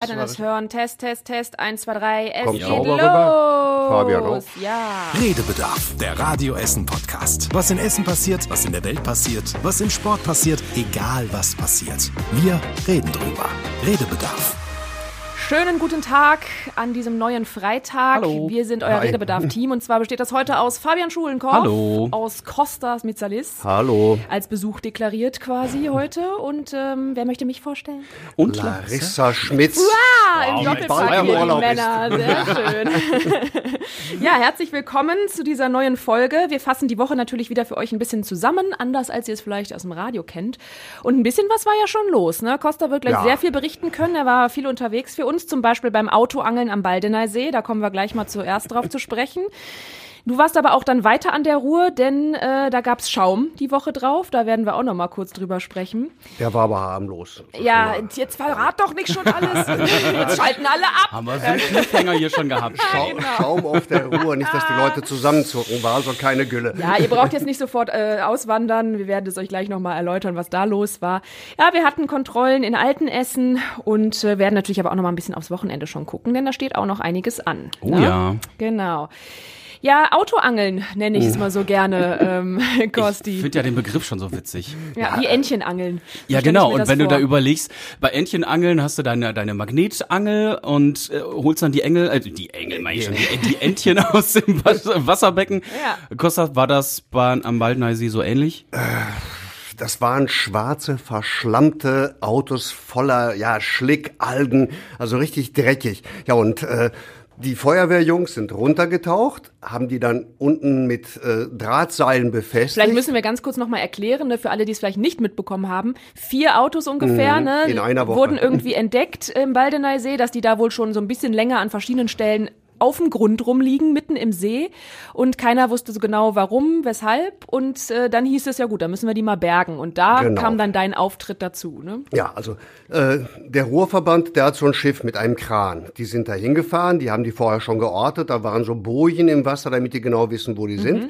Dann das Hören, Test, Test, Test, 1, 2, 3, es Kommt geht los. rüber. Fabian auch. Ja. Redebedarf, der Radio Essen Podcast. Was in Essen passiert, was in der Welt passiert, was im Sport passiert, egal was passiert. Wir reden drüber. Redebedarf. Schönen guten Tag an diesem neuen Freitag. Hallo. Wir sind euer. Redebedarf-Team und zwar besteht das heute aus Fabian Schulenkorf, Hallo. aus Kostas Mitsalis, Hallo. als Besuch deklariert quasi heute. Und ähm, wer möchte mich vorstellen? Und Larissa Schmitz. Ah, im Wow, Doppelpack die Urlaub Männer. Sehr schön. ja, herzlich willkommen zu dieser neuen Folge. Wir fassen die Woche natürlich wieder für euch ein bisschen zusammen, anders als ihr es vielleicht aus dem Radio kennt. Und ein bisschen was war ja schon los. Ne? Costa wird gleich Ja. sehr viel berichten können. Er war viel unterwegs für uns, zum Beispiel beim Autoangeln am Baldeneysee. Da kommen wir gleich mal zuerst drauf zu sprechen. Du warst aber auch dann weiter an der Ruhr, denn äh, da gab's Schaum die Woche drauf. Da werden wir auch noch mal kurz drüber sprechen. Der war aber harmlos. Ja, jetzt verrat doch nicht schon alles. Jetzt schalten alle ab. haben wir so einen Cliffhanger hier schon gehabt. Schau, Schaum auf der Ruhe, nicht, dass die Leute zusammenzucken. War also keine Gülle. Ja, ihr braucht jetzt nicht sofort äh, auswandern. Wir werden es euch gleich nochmal erläutern, was da los war. Ja, wir hatten Kontrollen in Altenessen und äh, werden natürlich aber auch nochmal ein bisschen aufs Wochenende schon gucken, denn da steht auch noch einiges an. Oh ja. Genau. Ja, Autoangeln nenne ich es mal so gerne, ähm, Ich Kosti. finde ja den Begriff schon so witzig. Ja, wie Entchenangeln. So Ja, ich genau. Und wenn du vor. da überlegst, bei Entchenangeln hast du deine, deine Magnetangel und äh, holst dann die Engel, äh, die Engel meine ich schon, die, die Entchen aus dem Was- Wasserbecken. Ja. Costa, war das bei, am Baldeneysee so ähnlich? Das waren schwarze, verschlammte Autos voller, ja, Schlick, Algen, also richtig dreckig. Ja, und äh, die Feuerwehrjungs sind runtergetaucht, haben die dann unten mit äh, Drahtseilen befestigt. Vielleicht müssen wir ganz kurz nochmal erklären, ne, für alle, die es vielleicht nicht mitbekommen haben. Vier Autos ungefähr, ne, Mhm. in einer Woche. wurden irgendwie entdeckt im Baldeneysee, dass die da wohl schon so ein bisschen länger an verschiedenen Stellen auf dem Grund rumliegen, mitten im See. Und keiner wusste so genau, warum, weshalb. Und äh, dann hieß es ja gut, da müssen wir die mal bergen. Und da Genau. kam dann dein Auftritt dazu. Ne? Ja, also äh, der Ruhrverband, der hat so ein Schiff mit einem Kran. Die sind da hingefahren, die haben die vorher schon geortet, da waren so Bojen im Wasser, damit die genau wissen, wo die sind.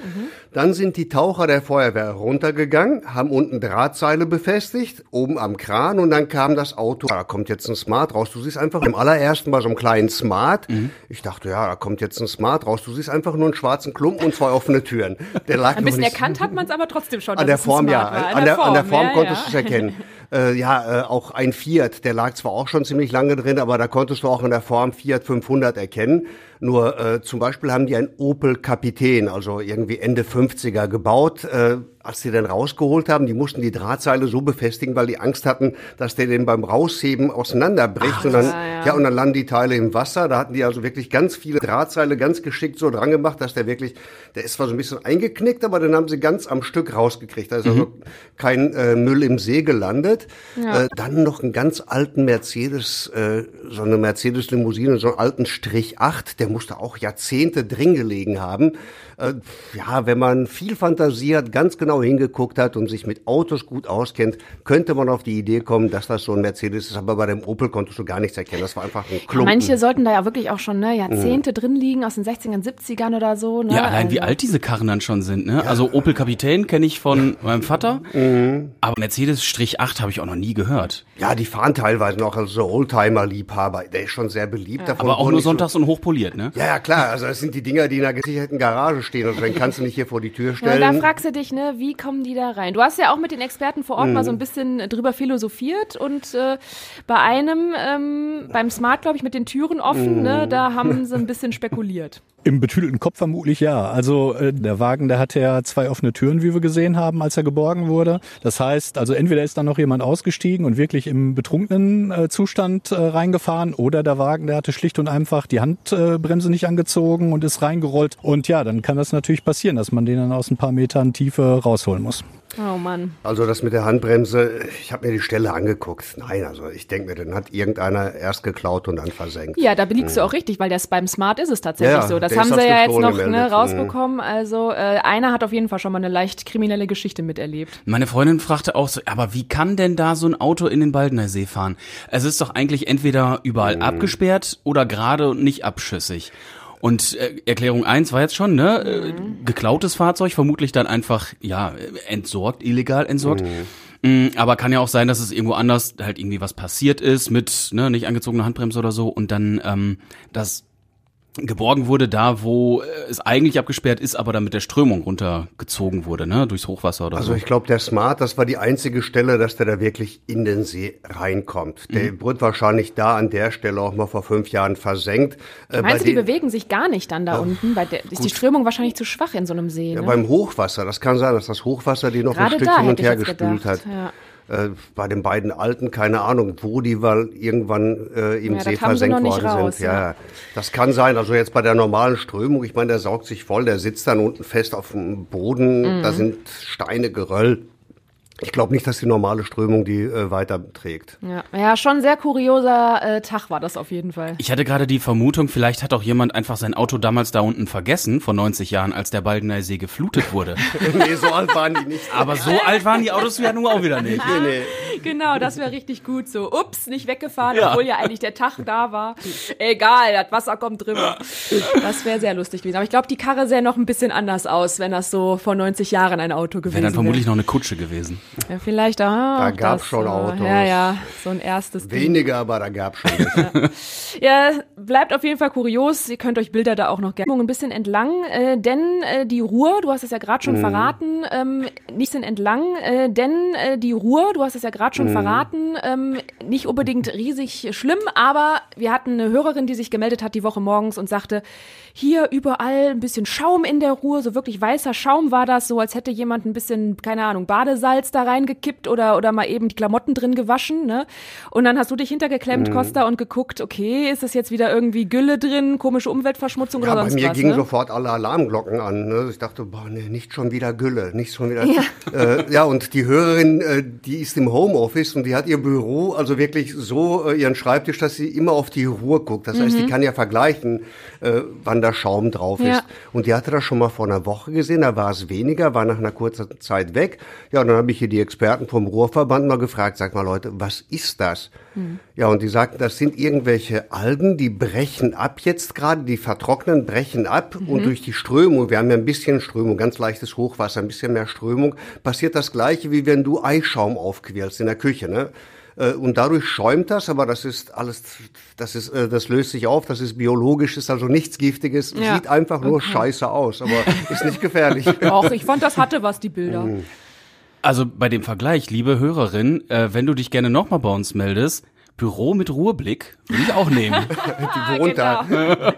Dann sind die Taucher der Feuerwehr runtergegangen, haben unten Drahtseile befestigt, oben am Kran und dann kam das Auto. Da kommt jetzt ein Smart raus. Du siehst einfach im allerersten Mal so einen kleinen Smart. Ich dachte, ja, da kommt jetzt ein Smart raus. Du siehst einfach nur einen schwarzen Klumpen und zwei offene Türen. Der lag Ein bisschen erkannt hat man es aber trotzdem schon. an der Form, ja. War. An, der, an der Form ja, konntest ja. du es erkennen. Äh, ja, äh, auch ein Fiat, der lag zwar auch schon ziemlich lange drin, aber da konntest du auch in der Form Fiat 500 erkennen. Nur äh, zum Beispiel haben die einen Opel Kapitän, also irgendwie Ende 50er gebaut. Äh, als die den rausgeholt haben, die mussten die Drahtseile so befestigen, weil die Angst hatten, dass der den beim Rausheben auseinanderbricht. und dann, ja, ja. ja, und dann landen die Teile im Wasser. Da hatten die also wirklich ganz viele Drahtseile ganz geschickt so dran gemacht, dass der wirklich, der ist zwar so ein bisschen eingeknickt, aber den haben sie ganz am Stück rausgekriegt. Da ist also kein äh, Müll im See gelandet. Äh, dann noch einen ganz alten Mercedes, äh, so eine Mercedes-Limousine, so einen alten Strich 8, der musste auch Jahrzehnte drin gelegen haben. Äh, ja, wenn man viel Fantasie hat, ganz genau hingeguckt hat und sich mit Autos gut auskennt, könnte man auf die Idee kommen, dass das so ein Mercedes ist. Aber bei dem Opel konntest du gar nichts erkennen. Das war einfach ein Klumpen. Manche sollten da ja wirklich auch schon ne, Jahrzehnte drin liegen, aus den 60ern, 70ern oder so. Ne? Ja, allein wie Also- alt diese Karren dann schon sind. Ne? Also Opel Kapitän kenne ich von meinem Vater, Mhm. aber Mercedes Strich 8 habe ich auch noch nie gehört. Ja, die fahren teilweise noch als so Oldtimer-Liebhaber. Der ist schon sehr beliebt. Davon Aber auch nur nicht so- sonntags und hochpoliert, ne? Ja, ja, klar. Also das sind die Dinger, die in einer gesicherten Garage stehen. Also den kannst du nicht hier vor die Tür Ja, stellen. da fragst du dich, ne, wie kommen die da rein? Du hast ja auch mit den Experten vor Ort mal so ein bisschen drüber philosophiert und äh, bei einem, ähm, beim Smart, glaube ich, mit den Türen offen, ne, da haben sie ein bisschen spekuliert. Im betüdelten Kopf vermutlich ja. Also äh, der Wagen, der hatte ja zwei offene Türen, wie wir gesehen haben, als er geborgen wurde. Das heißt, also entweder ist da noch jemand ausgestiegen und wirklich im betrunkenen äh, Zustand äh, reingefahren oder der Wagen, der hatte schlicht und einfach die Handbremse nicht angezogen und ist reingerollt. Und ja, dann kann das natürlich passieren, dass man den dann aus ein paar Metern Tiefe rausholen muss. Oh Mann. Also das mit der Handbremse, ich habe mir die Stelle angeguckt. Nein, also ich denke mir, den hat irgendeiner erst geklaut und dann versenkt. Ja, da beliegst du auch richtig, weil das beim Smart ist es tatsächlich Ja, so. Das haben sie ja jetzt noch ne, gemeldet. rausbekommen. Also äh, einer hat auf jeden Fall schon mal eine leicht kriminelle Geschichte miterlebt. Meine Freundin fragte auch so, aber wie kann denn da so ein Auto in den Baldeneysee fahren? Es ist doch eigentlich entweder überall Mhm. abgesperrt oder gerade und nicht abschüssig. Und äh, Erklärung eins war jetzt schon, ne? Äh, geklautes Fahrzeug, vermutlich dann einfach, ja, entsorgt, illegal entsorgt. Mm, Aber kann ja auch sein, dass es irgendwo anders halt irgendwie was passiert ist mit ne, nicht angezogener Handbremse oder so und dann ähm, das geborgen wurde da, wo äh, es eigentlich abgesperrt ist, aber dann mit der Strömung runtergezogen wurde, ne, durchs Hochwasser oder Also so. ich glaube, der Smart, das war die einzige Stelle, dass der da wirklich in den See reinkommt. Der Mhm. wurde wahrscheinlich da an der Stelle auch mal vor fünf Jahren versenkt. Äh, Meinst du, die bewegen sich gar nicht dann da unten? Weil der, ist die Strömung wahrscheinlich zu schwach in so einem See. Ja, Ne? beim Hochwasser, das kann sein, dass das Hochwasser die noch Gerade ein Stück hin und her gespült gedacht, hat. ja. Äh, bei den beiden Alten, keine Ahnung, wo die weil irgendwann äh, im Ja, See versenkt worden raus, sind. Ja, ja. ja, das kann sein. Also jetzt bei der normalen Strömung, ich meine, der saugt sich voll, der sitzt dann unten fest auf dem Boden, Mhm. da sind Steine, Geröll. Ich glaube nicht, dass die normale Strömung die äh, weiterträgt. Ja. ja, schon ein sehr kurioser äh, Tag war das auf jeden Fall. Ich hatte gerade die Vermutung, vielleicht hat auch jemand einfach sein Auto damals da unten vergessen, vor 90 Jahren, als der Baldener See geflutet wurde. nee, so alt waren die nicht. Aber so alt waren die Autos ja nun auch wieder nicht. Nee, nee. Genau, das wäre richtig gut so. Ups, nicht weggefahren, Ja. obwohl ja eigentlich der Tag da war. Egal, das Wasser kommt drüber. Das wäre sehr lustig gewesen. Aber ich glaube, die Karre sähe noch ein bisschen anders aus, wenn das so vor 90 Jahren ein Auto gewesen Wäre wäre. dann vermutlich noch eine Kutsche gewesen. Ja, vielleicht, ah, Da auch gab's das, schon äh, Autos. Ja, ja, so ein erstes Ding. Weniger, aber da gab schon. welche. Ja, bleibt auf jeden Fall kurios. Ihr könnt euch Bilder da auch noch gerne ein bisschen entlang, äh, denn äh, die Ruhr, du hast es ja gerade schon verraten, ähm, nicht sind entlang, äh, denn äh, die Ruhr, du hast es ja gerade schon verraten, ähm, nicht unbedingt riesig schlimm, aber wir hatten eine Hörerin, die sich gemeldet hat die Woche morgens und sagte, hier überall ein bisschen Schaum in der Ruhr, so wirklich weißer Schaum war das, so als hätte jemand ein bisschen, keine Ahnung, Badesalz da reingekippt oder, oder mal eben die Klamotten drin gewaschen, ne? Und dann hast du dich hintergeklemmt, Costa, und geguckt, okay, ist das jetzt wieder irgendwie Gülle drin, komische Umweltverschmutzung Ja, oder bei sonst mir was, gingen ne? sofort alle Alarmglocken an. Ne? Ich dachte, boah, nee, nicht schon wieder Gülle, nicht schon wieder. Ja, äh, ja und die Hörerin, äh, die ist im Homeoffice und die hat ihr Büro, also wirklich so äh, ihren Schreibtisch, dass sie immer auf die Ruhe guckt. Das heißt, die kann ja vergleichen, äh, wann da Schaum drauf Mhm. Ja. ist. Und die hatte das schon mal vor einer Woche gesehen, da war es weniger, war nach einer kurzen Zeit weg. Ja, und dann habe ich hier die Experten vom Ruhrverband mal gefragt, sag mal Leute, was ist das? Mhm. Ja, und die sagten, das sind irgendwelche Algen, die brechen ab jetzt gerade, die vertrocknen, brechen ab Mhm. und durch die Strömung, wir haben ja ein bisschen Strömung, ganz leichtes Hochwasser, ein bisschen mehr Strömung, passiert das gleiche, wie wenn du Eischaum aufquirlst in der Küche, ne? Äh, Und dadurch schäumt das, aber das ist alles, das ist, äh, das löst sich auf, das ist biologisch, ist also nichts Giftiges, Ja. sieht einfach nur scheiße aus, aber ist nicht gefährlich. Och, ich fand, das hatte was, die Bilder. Also bei dem Vergleich, liebe Hörerin, äh, wenn du dich gerne nochmal bei uns meldest, Büro mit Ruheblick, würde ich auch nehmen. Die wohnt da. Genau.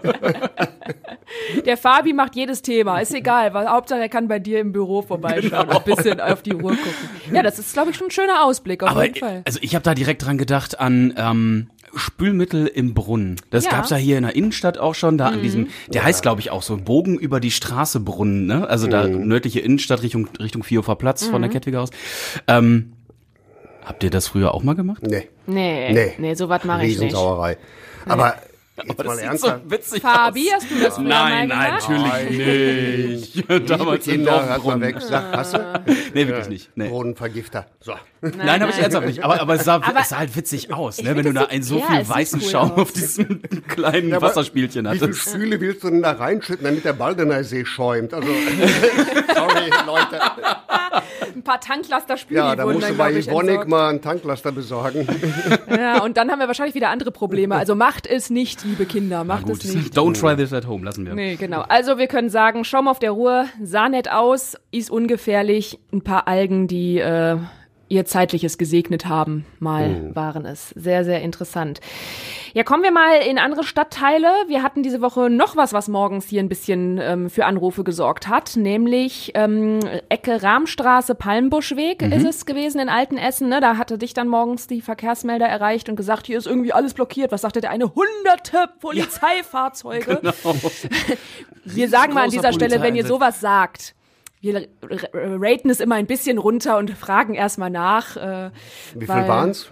Der Fabi macht jedes Thema, ist egal, weil Hauptsache er kann bei dir im Büro vorbeischauen und ein bisschen auf die Uhr gucken. Ja, das ist, glaube ich, schon ein schöner Ausblick, auf Aber jeden Fall. also ich habe da direkt dran gedacht an ähm, Spülmittel im Brunnen. Das Ja. Mhm. gab's ja hier in der Innenstadt auch schon, da an diesem, der heißt glaube ich auch so Bogen über die Straße Brunnen, ne? Also da nördliche Innenstadt Richtung Richtung Vierhofer Platz von der Mhm. Kettwiger aus. Ähm, habt ihr das früher auch mal gemacht? Nee, Nee, nee. nee, so was mache ich nicht. Riesensauerei. Aber jetzt Aber mal das sieht ernsthaft. so witzig Fabi, aus. hast du das früher Nein, mal nein, natürlich nicht. Damals hat mal Dorfbrunnen. weg, sag, hast du? Nee, wirklich nicht. Nee. Bodenvergifter. So. Nein, habe ich ernsthaft nicht. Aber, aber, es, sah, Aber es sah halt witzig aus, ich ne? wenn du da einen so ja, viel weißen cool Schaum aus. auf diesem kleinen aber Wasserspielchen Wie viele hattest. Spüle willst du denn da reinschütten, damit der Baldener See schäumt? Also, sorry, Leute. Ein paar Tanklaster Spüli Ja, da wurden musst dann, du bei entsorgt. mal einen Tanklaster besorgen. Ja, und dann haben wir wahrscheinlich wieder andere Probleme. Also macht es nicht, liebe Kinder, macht Gut, es nicht. don't try this at home, lassen wir. Nee, genau. Also wir können sagen, Schaum auf der Ruhe sah nett aus, ist ungefährlich. Ein paar Algen, die äh, ihr zeitliches gesegnet haben, mal waren es. Sehr, sehr interessant. Ja, kommen wir mal in andere Stadtteile. Wir hatten diese Woche noch was, was morgens hier ein bisschen ähm, für Anrufe gesorgt hat, nämlich ähm, Ecke Rahmstraße, Palmbuschweg ist es gewesen in Altenessen. Ne? Da hatte dich dann morgens die Verkehrsmelder erreicht und gesagt, hier ist irgendwie alles blockiert. Was sagte der eine? Hunderte Polizeifahrzeuge. Wir sagen mal an dieser Stelle, wenn ihr sowas sagt, wir raten es immer ein bisschen runter und fragen erstmal nach. Äh, Wie viel waren's?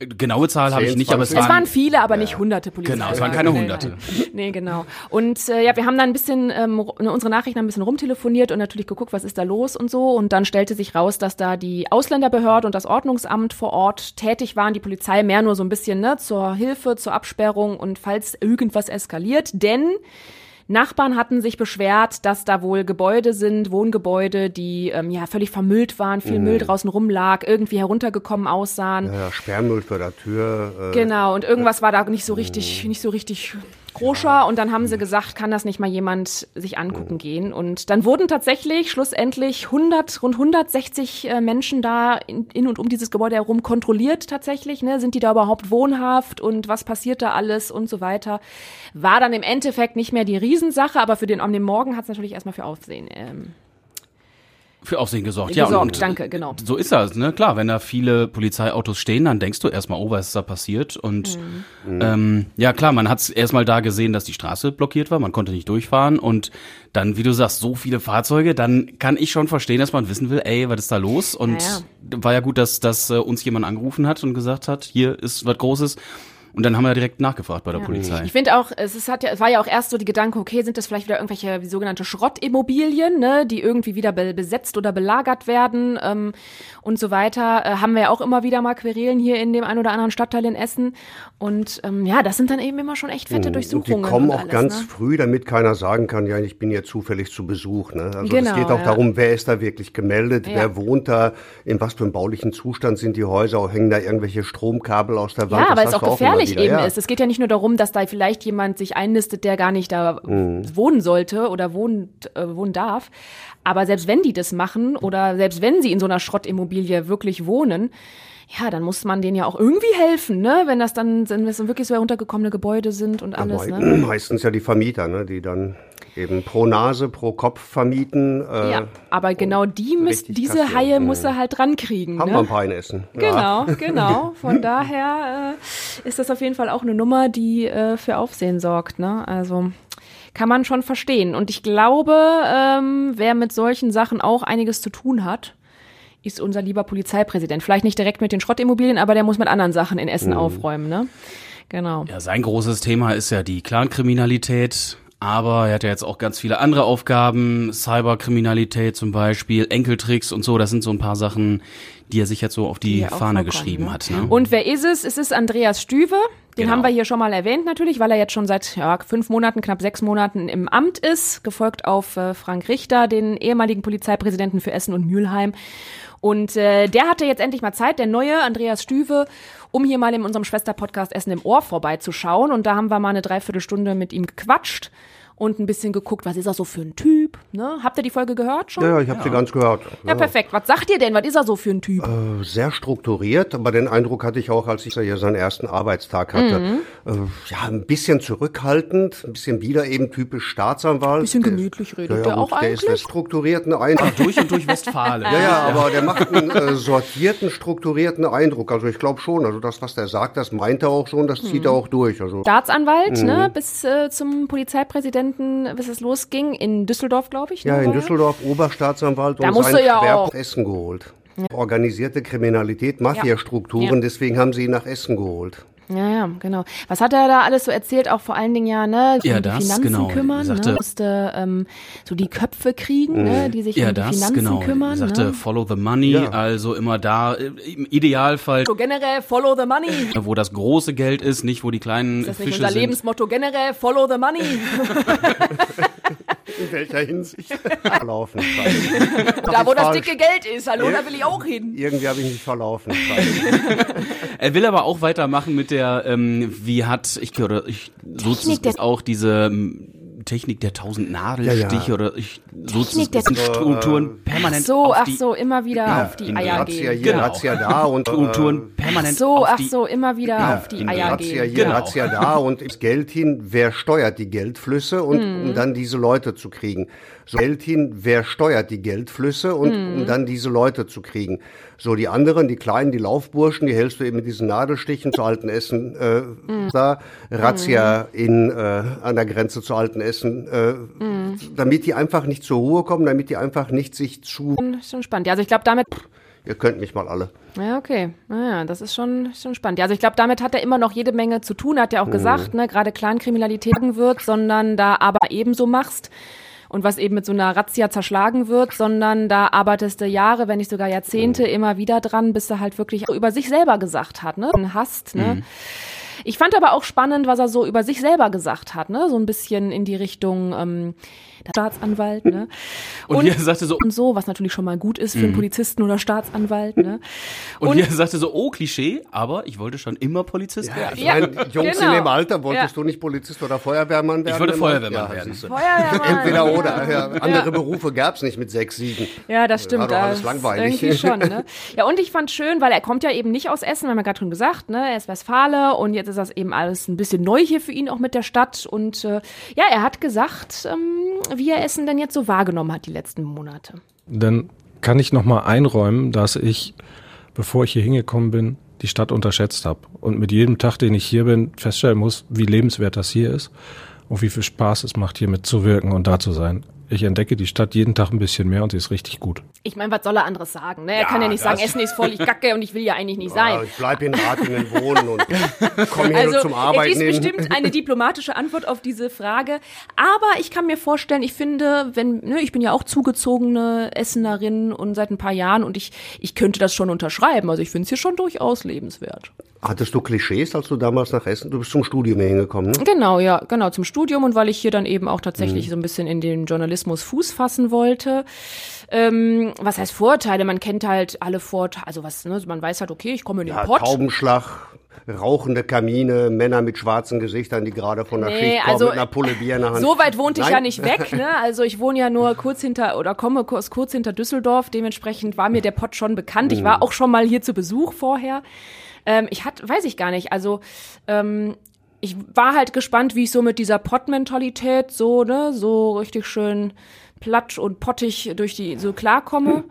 Genaue Zahl habe ich 10, nicht, aber es 20. Es waren waren, viele, aber nicht hunderte Polizei. Genau, es waren keine Hunderte. Nee, genau. Und äh, ja, wir haben dann ein bisschen, ähm, ru- unsere Nachrichten haben ein bisschen rumtelefoniert und natürlich geguckt, was ist da los und so. Und dann stellte sich raus, dass da die Ausländerbehörde und das Ordnungsamt vor Ort tätig waren, die Polizei mehr nur so ein bisschen ne, zur Hilfe, zur Absperrung und falls irgendwas eskaliert. Denn Nachbarn hatten sich beschwert, dass da wohl Gebäude sind, Wohngebäude, die ähm, ja völlig vermüllt waren, viel Müll draußen rumlag, irgendwie heruntergekommen aussahen. Ja, Sperrmüll vor der Tür. Äh, Genau, und irgendwas war da nicht so richtig, nicht so richtig koscher. Und dann haben sie gesagt, kann das nicht mal jemand sich angucken gehen. Und dann wurden tatsächlich schlussendlich 100, rund 160 äh, Menschen da in, in und um dieses Gebäude herum kontrolliert tatsächlich. Ne? Sind die da überhaupt wohnhaft und was passiert da alles und so weiter. War dann im Endeffekt nicht mehr die Riesensache, aber für den, am dem Morgen hat es natürlich erstmal für Aufsehen. Ähm, Für Aufsehen gesorgt. Ja, Gesorgt, und, danke, genau. So ist das, ne? Klar, wenn da viele Polizeiautos stehen, dann denkst du erstmal, oh, was ist da passiert? Und Mhm. ähm, ja, klar, man hat erstmal da gesehen, dass die Straße blockiert war, man konnte nicht durchfahren und dann, wie du sagst, so viele Fahrzeuge, dann kann ich schon verstehen, dass man wissen will, ey, was ist da los? Und Ja, war ja gut, dass, dass äh, uns jemand angerufen hat und gesagt hat, hier ist was Großes. Und dann haben wir direkt nachgefragt bei der Polizei. Ich finde auch, es, ist, hat ja, es war ja auch erst so die Gedanke, okay, sind das vielleicht wieder irgendwelche sogenannte Schrottimmobilien, ne, die irgendwie wieder be besetzt oder belagert werden ähm, und so weiter. Äh, haben wir ja auch immer wieder mal Querelen hier in dem ein oder anderen Stadtteil in Essen. Und ähm, ja, das sind dann eben immer schon echt fette Und die Durchsuchungen. kommen und auch alles, ganz ne? früh, damit keiner sagen kann, ja, ich bin hier zufällig zu Besuch. Ne? Also Genau, es geht auch ja. darum, wer ist da wirklich gemeldet, Ja. wer wohnt da, in was für einem baulichen Zustand sind die Häuser, hängen da irgendwelche Stromkabel aus der Wand. Ja, es hast auch gefährlich wieder, eben ja. ist. Es geht ja nicht nur darum, dass da vielleicht jemand sich einnistet, der gar nicht da Mhm. wohnen sollte oder wohnt, äh, wohnen darf. Aber selbst wenn die das machen oder selbst wenn sie in so einer Schrottimmobilie wirklich wohnen, ja, dann muss man denen ja auch irgendwie helfen, ne? Wenn das dann, wenn das dann wirklich so heruntergekommene Gebäude sind und alles, Mei- ne? Meistens ja die Vermieter, ne, die dann eben pro Nase, pro Kopf vermieten. Äh, Ja, aber genau die richtig diese kassieren. Haie Mhm. muss er halt dran kriegen. Haben ne? wir ein paar in Essen. Ja. Genau, genau. Von daher äh, ist das auf jeden Fall auch eine Nummer, die äh, für Aufsehen sorgt. Ne? Also kann man schon verstehen. Und ich glaube, ähm, wer mit solchen Sachen auch einiges zu tun hat, ist unser lieber Polizeipräsident. Vielleicht nicht direkt mit den Schrottimmobilien, aber der muss mit anderen Sachen in Essen aufräumen. Ne? Genau. Ja, sein großes Thema ist ja die Clankriminalität. Aber er hat ja jetzt auch ganz viele andere Aufgaben, Cyberkriminalität zum Beispiel, Enkeltricks und so. Das sind so ein paar Sachen, die er sich jetzt so auf die, Die Fahne geschrieben ne? hat. Ne? Und wer ist es? Es ist Andreas Stüwe. Den Genau. haben wir hier schon mal erwähnt natürlich, weil er jetzt schon seit ja, fünf Monaten, knapp sechs Monaten im Amt ist, gefolgt auf äh, Frank Richter, den ehemaligen Polizeipräsidenten für Essen und Mülheim. Und äh, der hatte jetzt endlich mal Zeit, der neue Andreas Stüwe, um hier mal in unserem Schwesterpodcast Essen im Ohr vorbeizuschauen. Und da haben wir mal eine Dreiviertelstunde mit ihm gequatscht und ein bisschen geguckt, was ist er so für ein Typ. Ne? Habt ihr die Folge gehört schon? Ja, ja, ich habe sie ganz gehört. Ja, perfekt. Was sagt ihr denn? Was ist er so für ein Typ? Äh, Sehr strukturiert, aber den Eindruck hatte ich auch, als ich hier seinen ersten Arbeitstag hatte. Mhm. Äh, Ja, ein bisschen zurückhaltend, ein bisschen wieder eben typisch Staatsanwalt. Bisschen Der- gemütlich redet ja, ja, der gut, auch Der ist eigentlich. der strukturierten Eindruck. durch und durch Westfalen. Ja, ja, aber der macht einen äh, sortierten, strukturierten Eindruck. Also ich glaube schon, also das, was der sagt, das meint er auch schon, das zieht er auch durch. Also Staatsanwalt, Mhm. ne, bis äh, zum Polizeipräsidenten, bis es losging, in Düsseldorf, glaube ich. ja, ne, in war er? Düsseldorf Oberstaatsanwalt Da und du ja Schwerpunkt. Essen geholt. Organisierte Kriminalität, Mafiastrukturen, Ja. deswegen haben sie ihn nach Essen geholt. Ja, ja, genau. Was hat er da alles so erzählt? Auch vor allen Dingen ja, ne, Ja, um die das, Finanzen genau. kümmern, Sagte- ne, musste ähm, so die Köpfe kriegen, ne, die sich Ja, um die das, Finanzen genau. kümmern. Er sagte, ne? follow the money, Ja. also immer da, äh, im Idealfall, So generell follow the money. wo das große Geld ist, nicht wo die kleinen Ist das nicht Fische unser sind. Lebensmotto? Generell follow the money. In welcher Hinsicht? Verlaufen. da, wo das dicke Geld ist. Hallo, da will ich auch hin. Irgendwie habe ich mich verlaufen. Er will aber auch weitermachen mit der, ähm, wie hat, ich oder ich, so auch diese ähm, Technik der tausend Nadelstiche Ja, ja. oder ich, so Technik der- Strukturen Ach permanent so, auf ach die so, immer wieder auf die in Eier Razzia gehen. hier, Genau. Razzia da und äh, Strukturen Ach permanent so, auf ach die so, immer wieder auf die in Eier Razzia gehen. hier, Genau. Razzia da und Geld hin, wer steuert die Geldflüsse und Mhm. um dann diese Leute zu kriegen. So Geld hin, wer steuert die Geldflüsse und Mhm. um dann diese Leute zu kriegen. So die anderen, die kleinen, die Laufburschen, die hältst du eben mit diesen Nadelstichen zu Alten Essen äh, Mhm. da, Razzia in äh, an der Grenze zu Alten Essen, äh, Mhm. damit die einfach nicht zur Ruhe kommen, damit die einfach nicht sich zu. Schon- spannend. Also ich glaube, damit Ihr könnt mich mal alle. Ja, okay. Naja, das ist schon, schon spannend. Ja, also ich glaube, damit hat er immer noch jede Menge zu tun, hat ja auch gesagt, ne, gerade Clankriminalität wird, sondern da aber ebenso machst. Und was eben mit so einer Razzia zerschlagen wird, sondern da arbeitest du Jahre, wenn nicht sogar Jahrzehnte immer wieder dran, bis er halt wirklich über sich selber gesagt hat, ne? Hast, ne? Ich fand aber auch spannend, was er so über sich selber gesagt hat, ne? So ein bisschen in die Richtung ähm, der Staatsanwalt, ne? Und, wie er sagte so, und so, was natürlich schon mal gut ist für einen Polizisten oder Staatsanwalt, ne? und, wie er sagte so, oh, Klischee, aber ich wollte schon immer Polizist werden. Ich Ja, meine, Jungs genau. in dem Alter, wolltest Ja. du nicht Polizist oder Feuerwehrmann werden? Ich wollte Feuerwehrmann ja, werden. Feuerwehrmann. Entweder oder. Ja. Andere Berufe gab's nicht mit sechs, sieben. Ja, das stimmt. War doch alles das langweilig. Irgendwie schon, ne? Ja, und ich fand schön, weil er kommt ja eben nicht aus Essen, haben wir gerade schon gesagt, ne? Er ist Westfale und jetzt ist das eben alles ein bisschen neu hier für ihn auch mit der Stadt. Und äh, ja, er hat gesagt, ähm, wie er Essen denn jetzt so wahrgenommen hat die letzten Monate. Dann kann ich nochmal einräumen, dass ich, bevor ich hier hingekommen bin, die Stadt unterschätzt habe. Und mit jedem Tag, den ich hier bin, feststellen muss, wie lebenswert das hier ist und wie viel Spaß es macht, hier mitzuwirken und da zu sein. Ich entdecke die Stadt jeden Tag ein bisschen mehr und sie ist richtig gut. Ich meine, was soll er anderes sagen? Ne? Er kann ja nicht sagen, Essen ist voll, ich kacke und ich will ja eigentlich nicht sein. Ja, ich bleib in Ratingen wohnen und komme hier nur Also zum es Arbeiten ist hin. bestimmt eine diplomatische Antwort auf diese Frage. Aber ich kann mir vorstellen, ich finde, wenn, ne, ich bin ja auch zugezogene Essenerin und seit ein paar Jahren und ich, ich könnte das schon unterschreiben. Also ich finde es hier schon durchaus lebenswert. Hattest du Klischees, als du damals nach Essen, du bist zum Studium hier hingekommen, ne? Genau, ja, genau, zum Studium und weil ich hier dann eben auch tatsächlich so ein bisschen in den Journalismus Fuß fassen wollte. Ähm, was heißt Vorteile? Man kennt halt alle Vorteile, also was, ne, man weiß halt, okay, ich komme in den Ja, Pott. Taubenschlag, rauchende Kamine, Männer mit schwarzen Gesichtern, die gerade von der Nee, Schicht kommen also, mit einer Pulle Bier in der Hand. So weit wohnte ich Nein? ja nicht weg, ne? Also ich wohne ja nur kurz hinter oder komme kurz, kurz hinter Düsseldorf. Dementsprechend war mir der Pott schon bekannt. Ich Mhm. war auch schon mal hier zu Besuch vorher. Ähm, ich hatte, weiß ich gar nicht. Also ähm, ich war halt gespannt, wie ich so mit dieser Pott-Mentalität so, ne, so richtig schön platsch und pottig durch die so klarkomme.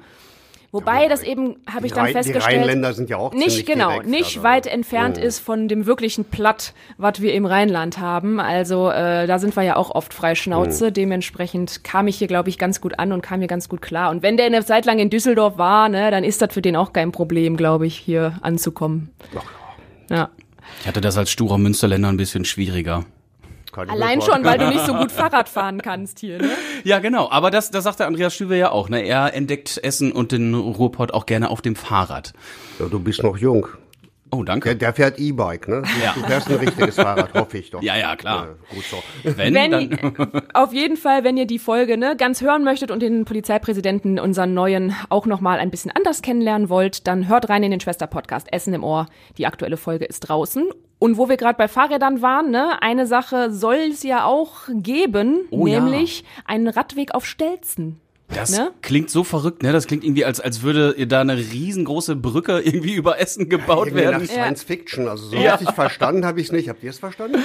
Wobei das eben, habe ich Die dann Rhein- Die festgestellt Rheinländer sind ja auch nicht genau, direkt, nicht also. weit entfernt ist von dem wirklichen Platt, was wir im Rheinland haben. Also äh, da sind wir ja auch oft frei Schnauze. Dementsprechend kam ich hier, glaube ich, ganz gut an und kam mir ganz gut klar. Und wenn der eine Zeit lang in Düsseldorf war, ne, dann ist das für den auch kein Problem, glaube ich, hier anzukommen. Ja. Ich hatte das als sturer Münsterländer ein bisschen schwieriger. Mir Allein schon, weil du nicht so gut Fahrrad fahren kannst hier. Ne? Ja, genau. Aber das, das sagt der Andreas Stübe ja auch. Ne? Er entdeckt Essen und den Ruhrpott auch gerne auf dem Fahrrad. Ja, du bist noch jung. Oh, Der, danke. der fährt E-Bike, ne? Ja. Du fährst ein richtiges Fahrrad, hoffe ich doch. Ja, ja, klar. Ja, gut so. Wenn, Wenn, dann, auf jeden Fall, wenn ihr die Folge ne, ganz hören möchtet und den Polizeipräsidenten, unseren neuen, auch nochmal ein bisschen anders kennenlernen wollt, dann hört rein in den Schwester-Podcast Essen im Ohr. Die aktuelle Folge ist draußen. Und wo wir gerade bei Fahrrädern waren, ne, eine Sache soll es ja auch geben, Oh ja. nämlich einen Radweg auf Stelzen. das ne? klingt so verrückt, ne? Das klingt irgendwie, als, als würde da eine riesengroße Brücke irgendwie über Essen gebaut Irgendwie nach werden. Science Fiction. Also so richtig verstanden habe ich es nicht. Habt ihr es verstanden?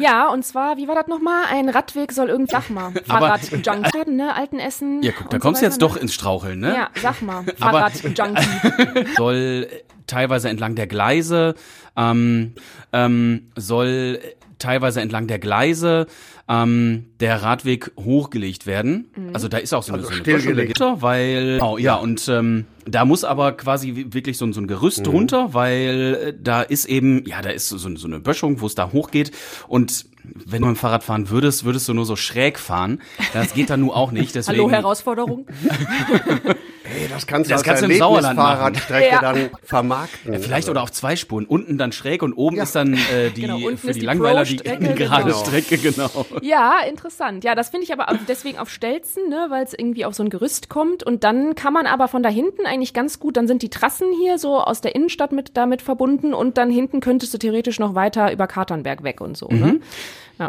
Ja, und zwar, wie war das nochmal? Ein Radweg soll irgendwie, sag mal, Fahrrad-Junkie, ne, alten Essen. Ja, guck, da kommst so du jetzt weiter, doch ins Straucheln, ne? ne? Ja, sag mal, Fahrrad-Junkie. soll teilweise entlang der Gleise, ähm, ähm, soll teilweise entlang der Gleise ähm, der Radweg hochgelegt werden. Also da ist auch so eine, Also so eine dahinter, weil oh, ja und ähm, da muss aber quasi wirklich so, ein- so ein Gerüst drunter, weil äh, da ist eben ja da ist so, so eine Böschung, wo es da hochgeht und wenn du mit dem Fahrrad fahren würdest, würdest du nur so schräg fahren. Das geht dann nur auch nicht. Deswegen, Hallo, Herausforderung. Hey, das kannst du Das kannst du im Sauerland machen. Fahrradstrecke Ja. dann vermarkten. Vielleicht Also, oder auf zwei Spuren. Unten dann schräg und oben Ja. ist dann äh, die Genau, für die, die Langweiler die gerade genau. Strecke, genau. Ja, interessant. Ja, das finde ich aber auch deswegen auf Stelzen, ne, weil es irgendwie auf so ein Gerüst kommt. Und dann kann man aber von da hinten eigentlich ganz gut, dann sind die Trassen hier so aus der Innenstadt mit damit verbunden und dann hinten könntest du theoretisch noch weiter über Katernberg weg und so. Ne?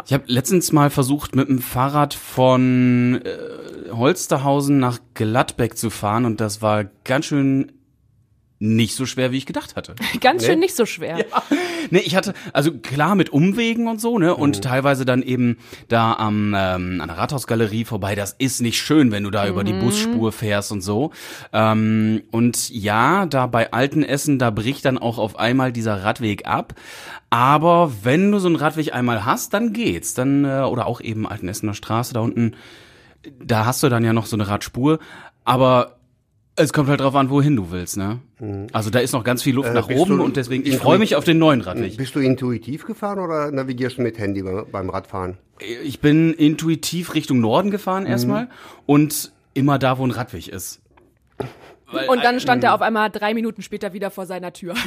Ich habe letztens mal versucht, mit dem Fahrrad von äh, Holsterhausen nach Gladbeck zu fahren und das war ganz schön nicht so schwer, wie ich gedacht hatte. Ganz schön nicht so schwer. Nee, ich hatte, also klar mit Umwegen und so, ne? Und teilweise dann eben da am, ähm, an der Rathausgalerie vorbei. Das ist nicht schön, wenn du da über die Busspur fährst und so. Ähm, und ja, da bei Altenessen, da bricht dann auch auf einmal dieser Radweg ab. Aber wenn du so einen Radweg einmal hast, dann geht's. Dann, äh, oder auch eben Altenessener Straße da unten, da hast du dann ja noch so eine Radspur. Aber es kommt halt drauf an, wohin du willst, ne? Also da ist noch ganz viel Luft Äh, nach oben du und deswegen, ich freue mich auf den neuen Radweg. Bist du intuitiv gefahren oder navigierst du mit Handy beim, Radfahren? Ich bin intuitiv Richtung Norden gefahren erstmal und immer da, wo ein Radweg ist. Weil, Und dann stand er auf einmal drei Minuten später wieder vor seiner Tür.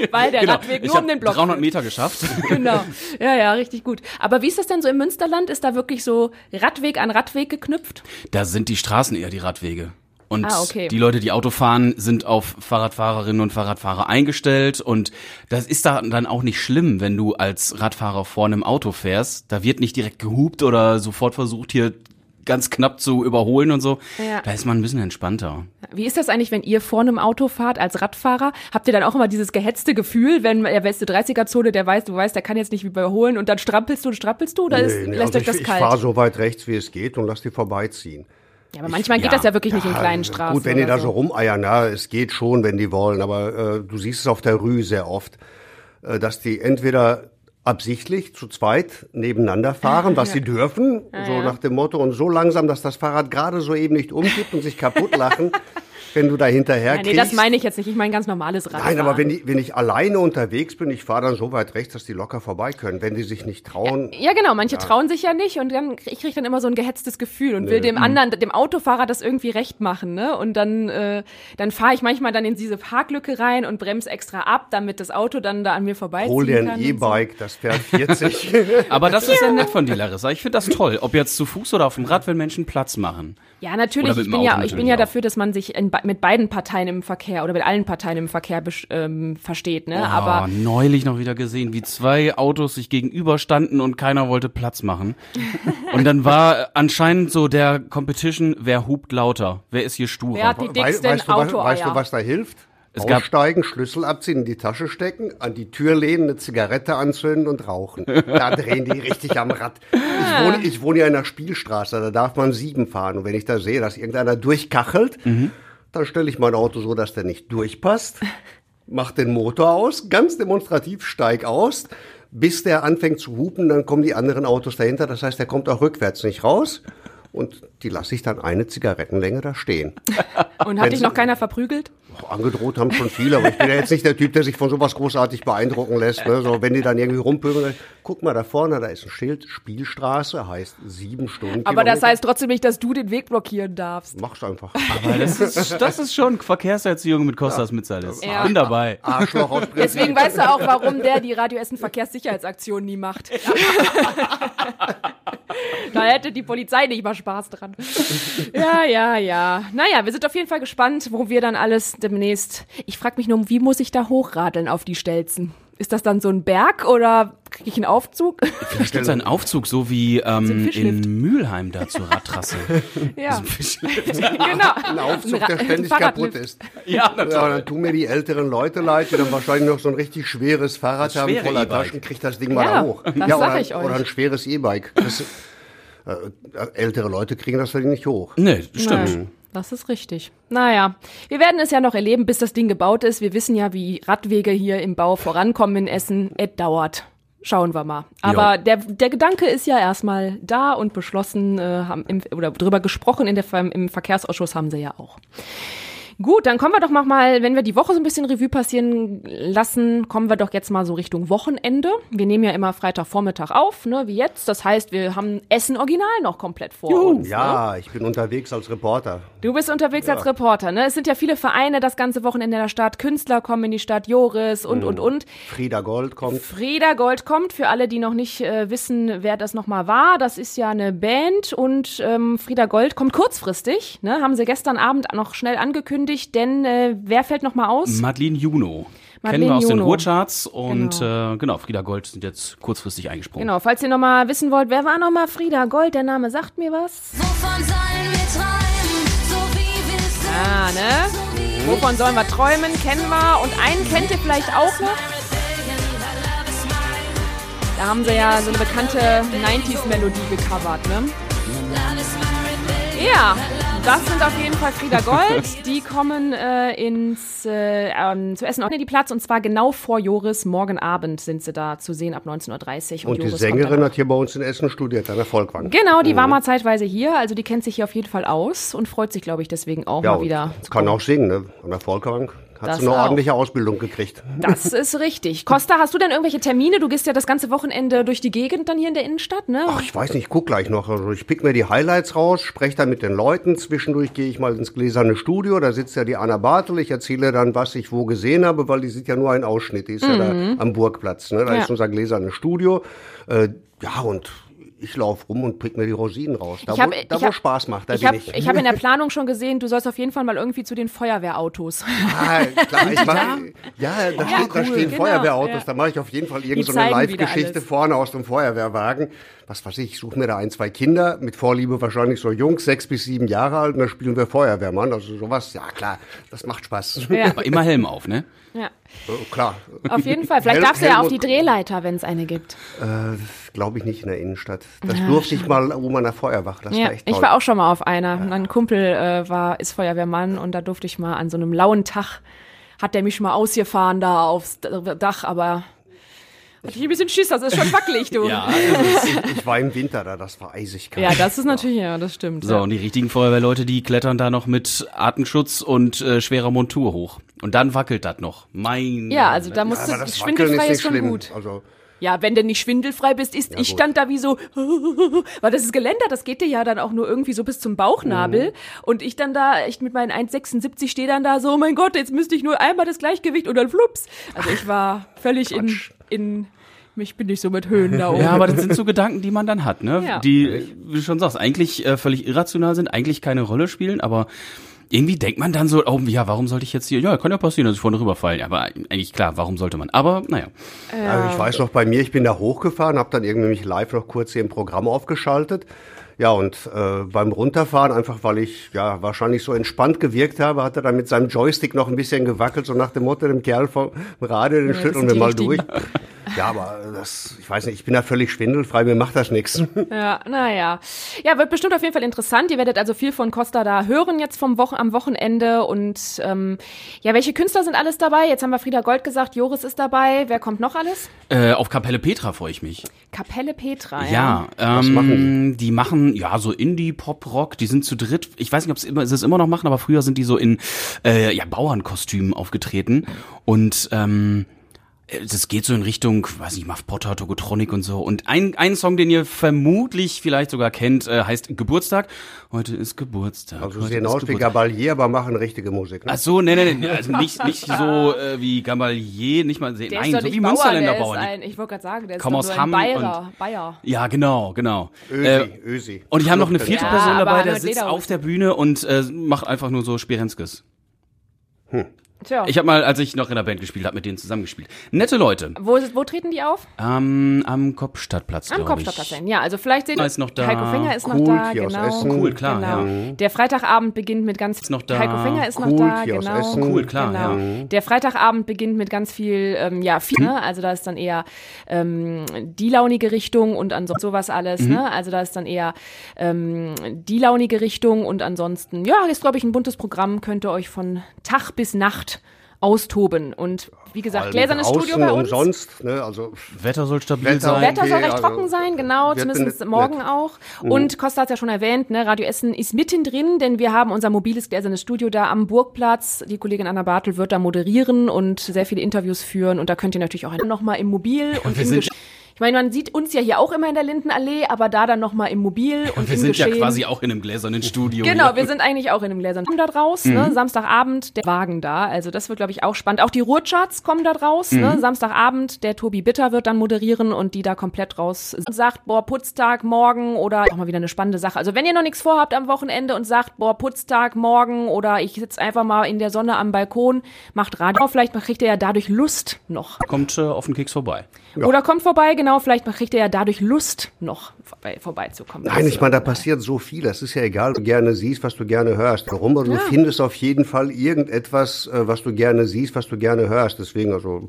weil der Genau. Radweg ich nur um hab den Block 300 führt. Meter geschafft. Genau. Ja, ja, richtig gut. Aber wie ist das denn so im Münsterland? Ist da wirklich so Radweg an Radweg geknüpft? Da sind die Straßen eher die Radwege. Und Ah, okay. die Leute, die Auto fahren, sind auf Fahrradfahrerinnen und Fahrradfahrer eingestellt. Und das ist da dann auch nicht schlimm, wenn du als Radfahrer vor einem Auto fährst. Da wird nicht direkt gehupt oder sofort versucht, hier ganz knapp zu überholen und so. Ja. Da ist man ein bisschen entspannter. Wie ist das eigentlich, wenn ihr vor einem Auto fahrt als Radfahrer? Habt ihr dann auch immer dieses gehetzte Gefühl, wenn der beste 30er-Zone, der weiß, du weißt, der kann jetzt nicht überholen und dann strampelst du und strappelst du oder ist, Nee, nee, lässt also euch das ich, ich kalt? fahre so weit rechts, wie es geht und lass die vorbeiziehen. Ja, aber manchmal geht ja. das ja wirklich nicht in kleinen Ja, Straßen. Gut, wenn die da so rumeiern, ja, es geht schon, wenn die wollen, aber äh, du siehst es auf der Rue sehr oft, äh, dass die entweder absichtlich zu zweit nebeneinander fahren, was sie dürfen, so nach dem Motto, und so langsam, dass das Fahrrad gerade so eben nicht umkippt und sich kaputt lachen, wenn du da hinterher Ja, nee, das meine ich jetzt nicht. Ich meine ganz normales Radfahren. Nein, aber wenn, die, wenn ich alleine unterwegs bin, ich fahre dann so weit rechts, dass die locker vorbei können. Wenn die sich nicht trauen, Ja, genau. Manche trauen sich ja nicht und dann ich kriege dann immer so ein gehetztes Gefühl und will Mhm. dem anderen, dem Autofahrer das irgendwie recht machen, ne? Und dann, äh, dann fahre ich manchmal dann in diese Parklücke rein und bremse extra ab, damit das Auto dann da an mir vorbeiziehen hol dir ein und so. E-Bike, das fährt 40. Aber das ist ja nett von dir, Larissa. Ich finde das toll. Ob jetzt zu Fuß oder auf dem Rad, wenn Menschen Platz machen. Ja, natürlich. Ich bin ja, ich bin ja dafür, dass man sich in, mit beiden Parteien im Verkehr oder mit allen Parteien im Verkehr ähm, versteht, ne? Aber oh, neulich noch wieder gesehen, wie zwei Autos sich gegenüberstanden und keiner wollte Platz machen. Und dann war anscheinend so der Competition, wer hupt lauter, wer ist hier sturer. wer hat die dicksten weißt, du, was, Autoeier? weißt du, was da hilft? Es gab- Aussteigen, Schlüssel abziehen, in die Tasche stecken, an die Tür lehnen, eine Zigarette anzünden und rauchen. Da drehen die richtig am Rad. Ich wohne, ich wohne ja in einer Spielstraße, da darf man sieben fahren. Und wenn ich da sehe, dass irgendeiner durchkachelt, dann stelle ich mein Auto so, dass der nicht durchpasst, mach den Motor aus, ganz demonstrativ steig aus, bis der anfängt zu hupen, dann kommen die anderen Autos dahinter. Das heißt, der kommt auch rückwärts nicht raus. Und die lasse ich dann eine Zigarettenlänge da stehen. Und hat dich noch keiner verprügelt? Oh, Angedroht haben schon viele, aber ich bin ja jetzt nicht der Typ, der sich von sowas großartig beeindrucken lässt. Ne? So, wenn die dann irgendwie rumpöbeln, guck mal da vorne, da ist ein Schild, Spielstraße, heißt sieben Stunden. Aber das heißt trotzdem nicht, dass du den Weg blockieren darfst. Mach's einfach. Aber das ist, das ist schon Verkehrserziehung mit Kostas Mitzalis. Ja. Ich bin dabei. Arschloch aus. Deswegen weißt du auch, warum der die Radio Essen Verkehrssicherheitsaktion nie macht. da hätte die Polizei nicht mal Spaß dran. Ja, ja, ja. Naja, wir sind auf jeden Fall gespannt, wo wir dann alles demnächst. Ich frage mich nur, wie muss ich da hochradeln auf die Stelzen? Ist das dann so ein Berg oder kriege ich einen Aufzug? Vielleicht gibt es einen Aufzug, so wie ähm, Fischlift. in Mülheim da zur Radtrasse. ja, Fischlift. genau. Ein Aufzug, Ein Ra- der ständig kaputt ist. ja, Ja, dann tun mir die älteren Leute leid, die dann wahrscheinlich noch so ein richtig schweres Fahrrad Das haben, schwere voller E-Bike. Taschen, kriegt das Ding mal Ja, da hoch. das ja, sag oder, ich euch. oder ein schweres E-Bike. Das, äh, ältere Leute kriegen das Ding nicht hoch. Nee, stimmt. Nein, das ist richtig. Naja, wir werden es ja noch erleben, bis das Ding gebaut ist. Wir wissen ja, wie Radwege hier im Bau vorankommen in Essen. Es dauert. Schauen wir mal. Aber der, der Gedanke ist ja erstmal da und beschlossen, äh, haben im, oder drüber gesprochen in der, im Verkehrsausschuss haben sie ja auch. Gut, dann kommen wir doch noch mal, wenn wir die Woche so ein bisschen Revue passieren lassen, kommen wir doch jetzt mal so Richtung Wochenende. Wir nehmen ja immer Freitagvormittag auf, ne, wie jetzt. Das heißt, wir haben Essen Original noch komplett vor uns. Ne? Ja, ich bin unterwegs als Reporter. Du bist unterwegs als Reporter, ne? Es sind ja viele Vereine das ganze Wochenende in der Stadt. Künstler kommen in die Stadt, Joris und, und, und. Frieda Gold kommt. Frieda Gold kommt, für alle, die noch nicht äh, wissen, wer das nochmal war. Das ist ja eine Band und ähm, Frieda Gold kommt kurzfristig, ne? Haben sie gestern Abend noch schnell angekündigt, denn äh, wer fällt nochmal aus? Madeleine Juno. Kennen Madeleine wir aus den Juno. Ruhrcharts und genau. Äh, genau, Frieda Gold sind jetzt kurzfristig eingesprungen. Genau, falls ihr nochmal wissen wollt, wer war nochmal Frieda Gold? Der Name sagt mir was. Wovon sollen wir träumen, so wie wir sind? Ah, ne? So wie Wovon sollen wir träumen? Kennen wir. Und einen kennt ihr vielleicht auch noch. Da haben sie ja so eine bekannte 90s-Melodie gecovert, ne? Ja, das sind auf jeden Fall Frieda Gold. Die kommen äh, ins äh, ähm, zu Essen Ordne die Platz und zwar genau vor Joris. Morgen Abend sind sie da zu sehen ab 19.30 Uhr. Und die Joris kommt Sängerin hat hier bei uns in Essen studiert, an der Volkwang. Genau, die war mal zeitweise hier, also die kennt sich hier auf jeden Fall aus und freut sich, glaube ich, deswegen auch Ja, mal und wieder. kann auch singen, ne? An der Volkwang. Hat Das sie eine auch. ordentliche Ausbildung gekriegt. Das ist richtig. Costa, hast du denn irgendwelche Termine? Du gehst ja das ganze Wochenende durch die Gegend dann hier in der Innenstadt, ne? Ach, ich weiß nicht, ich guck gleich noch. Also ich pick mir die Highlights raus, spreche dann mit den Leuten. Zwischendurch gehe ich mal ins gläserne Studio, da sitzt ja die Anna Bartel. Ich erzähle dann, was ich wo gesehen habe, weil die sieht ja nur ein Ausschnitt. Die ist ja da am Burgplatz. Ne? Da Ja. ist unser gläsernes Studio. Äh, ja, und ich laufe rum und pick mir die Rosinen raus. Da, Ich hab- wo, da ich wo hab- Spaß macht, da ich bin habe ich. ich hab in der Planung schon gesehen, du sollst auf jeden Fall mal irgendwie zu den Feuerwehrautos. Ah, klar, ich mach, ja, da, steht, da cool, stehen genau, Feuerwehrautos, ja. da mache ich auf jeden Fall irgendeine so Live-Geschichte vorne aus dem Feuerwehrwagen. Was weiß ich, ich suche mir da ein, zwei Kinder, mit Vorliebe wahrscheinlich so Jungs, sechs bis sieben Jahre alt, und da spielen wir Feuerwehrmann, also sowas, ja klar, das macht Spaß. Ja. Aber immer Helm auf, ne? Ja. Oh, klar, Auf jeden Fall. Vielleicht Hel- darfst du ja auf Helmut- die Drehleiter, wenn es eine gibt. glaube ich nicht in der Innenstadt. Das durfte ich mal oben an der Feuerwache, das Ja, war echt toll. ich war auch schon mal auf einer. Mein Kumpel äh, war, ist Feuerwehrmann und da durfte ich mal an so einem lauen Tag, hat der mich mal ausgefahren da aufs Dach, aber hatte ich ein bisschen Schiss, das ist schon wackelig, du. Ja. ich war im Winter da, das war eisig kalt. Ja, das ist natürlich, ja, das stimmt. So, ja. und die richtigen Feuerwehrleute, die klettern da noch mit Atemschutz und äh, schwerer Montur hoch. Und dann wackelt das noch. Mein. Ja, also da musst Aber du, ist schwindelfrei nicht ist schon schlimm. gut. Also, Ja, wenn du nicht schwindelfrei bist, ist, ich gut. stand da wie so, weil das ist Geländer, das geht dir ja dann auch nur irgendwie so bis zum Bauchnabel. Und ich dann da, echt mit meinen 1,76 stehe dann da so, oh mein Gott, jetzt müsste ich nur einmal das Gleichgewicht und dann flups. Also ich war völlig in, in, mich bin ich so mit Höhen da oben. Ja, aber das sind so Gedanken, die man dann hat, ne? Ja. Die, wie du schon sagst, eigentlich äh, völlig irrational sind, eigentlich keine Rolle spielen, aber irgendwie denkt man dann so, oh, ja, warum sollte ich jetzt hier, ja, kann ja passieren, dass ich vorne rüberfallen. Aber eigentlich klar, warum sollte man? Aber, naja. Also ich weiß noch, bei mir, ich bin da hochgefahren, habe dann irgendwie mich live noch kurz hier im Programm aufgeschaltet. Ja, und äh, beim Runterfahren, einfach weil ich ja wahrscheinlich so entspannt gewirkt habe, hat er dann mit seinem Joystick noch ein bisschen gewackelt, so nach dem Motto, dem Kerl vom Radio, den das schütteln wir die mal durch. Ja, aber das, ich weiß nicht, ich bin da völlig schwindelfrei, mir macht das nichts. Ja, naja. Ja, wird bestimmt auf jeden Fall interessant. Ihr werdet also viel von Costa da hören jetzt vom Wochen am Wochenende. Und ähm, ja, welche Künstler sind alles dabei? Jetzt haben wir Frieda Gold gesagt, Joris ist dabei. Wer kommt noch alles? Äh, auf Kapelle Petra freue ich mich. Kapelle Petra, ja. Ja, ähm, Was machen die? machen ja so Indie Pop Rock, die sind zu dritt. Ich weiß nicht, ob sie es immer noch machen, aber früher sind die so in äh, ja Bauernkostümen aufgetreten und ähm, das geht so in Richtung, weiß nicht, Muff Potter, Togotronic und so. Und ein, ein Song, den ihr vermutlich vielleicht sogar kennt, äh, heißt Geburtstag. Heute ist Geburtstag. Also heute sehen aus wie. Gabalier, aber machen richtige Musik. Ne? Ach so, nee, nee, nee, also nicht, nicht so äh, wie Gabalier, nicht mal, Der nein, so wie Bauer, Münsterländer der ist Bauern. ein, ich wollte gerade sagen, der ist Komm doch aus nur ein Hamm Bayer. Bayer. Ja, genau, genau. Ösi, Äh, Ösi. Und die haben noch eine vierte Ja, Person dabei, der sitzt Lederhosen. auf der Bühne und äh, macht einfach nur so Spirenskes. Tja. Ich habe mal, als ich noch in der Band gespielt habe, mit denen zusammengespielt. Nette Leute. wo, wo treten die auf? Ähm, am Kopfstadtplatz, Am glaube ich. Kopfstadtplatz. Ja, also vielleicht sehen Ist noch da. Heiko Fenger ist noch Cool, da, hier aus genau. Essen. Cool, klar, genau. ja. Der Freitagabend beginnt mit ganz Ist noch da. Heiko Fenger ist noch Cool, da, hier aus genau. Essen. Cool, klar, genau. ja. Der Freitagabend beginnt mit ganz viel, ähm, ja, viel, ne? also da ist dann eher ähm, die launige Richtung und ansonsten sowas alles, Mhm. ne? Also da ist dann eher ähm, die launige Richtung und ansonsten, ja, ist glaube ich ein buntes Programm, könnt ihr euch von Tag bis Nacht austoben und wie gesagt, gläsernes Studio bei uns. umsonst, ne, also Wetter soll stabil Wetter- sein. Wetter soll recht also trocken sein, genau, zumindest morgen nett. auch. Und Costa hat ja schon erwähnt, ne, Radio Essen ist mittendrin, denn wir haben unser mobiles gläsernes Studio da am Burgplatz. Die Kollegin Anna Bartel wird da moderieren und sehr viele Interviews führen. Und da könnt ihr natürlich auch noch mal im Mobil und wir im Ich meine, man sieht uns ja hier auch immer in der Lindenallee, aber da dann noch mal im Mobil und Wir im sind Geschehen. ja quasi auch in einem gläsernen Studio. Genau, hier. wir sind eigentlich auch in einem Gläsern. Kommen da draus, ne? Samstagabend, der Wagen da. Also das wird, glaube ich, auch spannend. Auch die Ruhrcharts kommen da draus, ne? Samstagabend, der Tobi Bitter wird dann moderieren und die da komplett raus sagt, boah, Putztag morgen oder auch mal wieder eine spannende Sache. Also wenn ihr noch nichts vorhabt am Wochenende und sagt, boah, Putztag morgen oder ich sitze einfach mal in der Sonne am Balkon, macht Radio. Vielleicht kriegt ihr ja dadurch Lust noch. Kommt äh, auf den Keks vorbei. Oder kommt vorbei, genau, vielleicht kriegt ihr ja dadurch Lust noch vorbei, vorbeizukommen. Nein, ich meine, da passiert so viel. Es ist ja egal, was du gerne siehst, was du gerne hörst. Warum? Aber du findest auf jeden Fall irgendetwas, äh, was du gerne siehst, was du gerne hörst. Deswegen, also,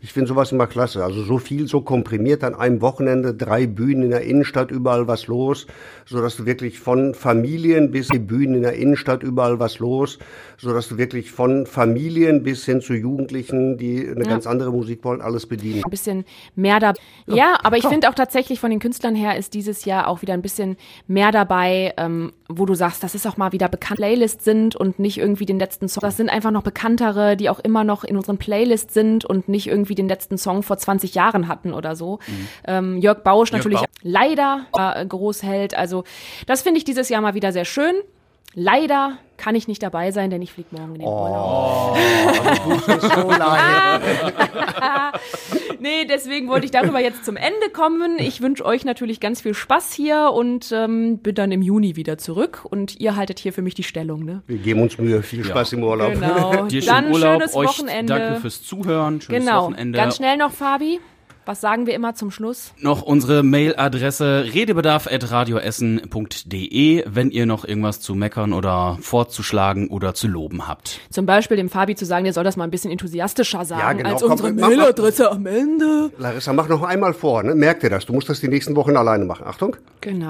ich finde sowas immer klasse. Also so viel, so komprimiert an einem Wochenende, drei Bühnen in der Innenstadt, überall was los, so dass du wirklich von Familien bis die Bühnen in der Innenstadt, überall was los, so dass du wirklich von Familien bis hin zu Jugendlichen, die eine ganz andere Musik wollen, alles bedienen. ein bisschen mehr da. Ja, aber ich finde auch tatsächlich von den Künstlern her ist dieses Jahr auch wieder ein bisschen mehr dabei, ähm, wo du sagst, das ist auch mal wieder bekannt Playlists sind und nicht irgendwie den letzten Song. Das sind einfach noch bekanntere, die auch immer noch in unseren Playlists sind und nicht irgendwie den letzten Song vor 20 Jahren hatten oder so. Ähm, Jörg Bausch natürlich Bausch. leider äh, Großheld. Also das finde ich dieses Jahr mal wieder sehr schön. Leider kann ich nicht dabei sein, denn ich fliege morgen in den Urlaub. so leid. Nee, deswegen wollte ich darüber jetzt zum Ende kommen. Ich wünsche euch natürlich ganz viel Spaß hier und ähm, bin dann im Juni wieder zurück. Und ihr haltet hier für mich die Stellung, ne? Wir geben uns Mühe. Viel Spaß im Urlaub. Genau. Dir dann schönen Urlaub, schönes euch Wochenende. danke fürs Zuhören, schönes genau. Wochenende. Ganz schnell noch, Fabi. Was sagen wir immer zum Schluss? Noch unsere Mailadresse redebedarf.radioessen.de, wenn ihr noch irgendwas zu meckern oder vorzuschlagen oder zu loben habt. Zum Beispiel dem Fabi zu sagen, der soll das mal ein bisschen enthusiastischer sagen Ja, genau. als Komm, unsere. Mailadresse am Ende. Larissa, mach noch einmal vor. Ne? Merk dir das. Du musst das die nächsten Wochen alleine machen. Achtung. Genau.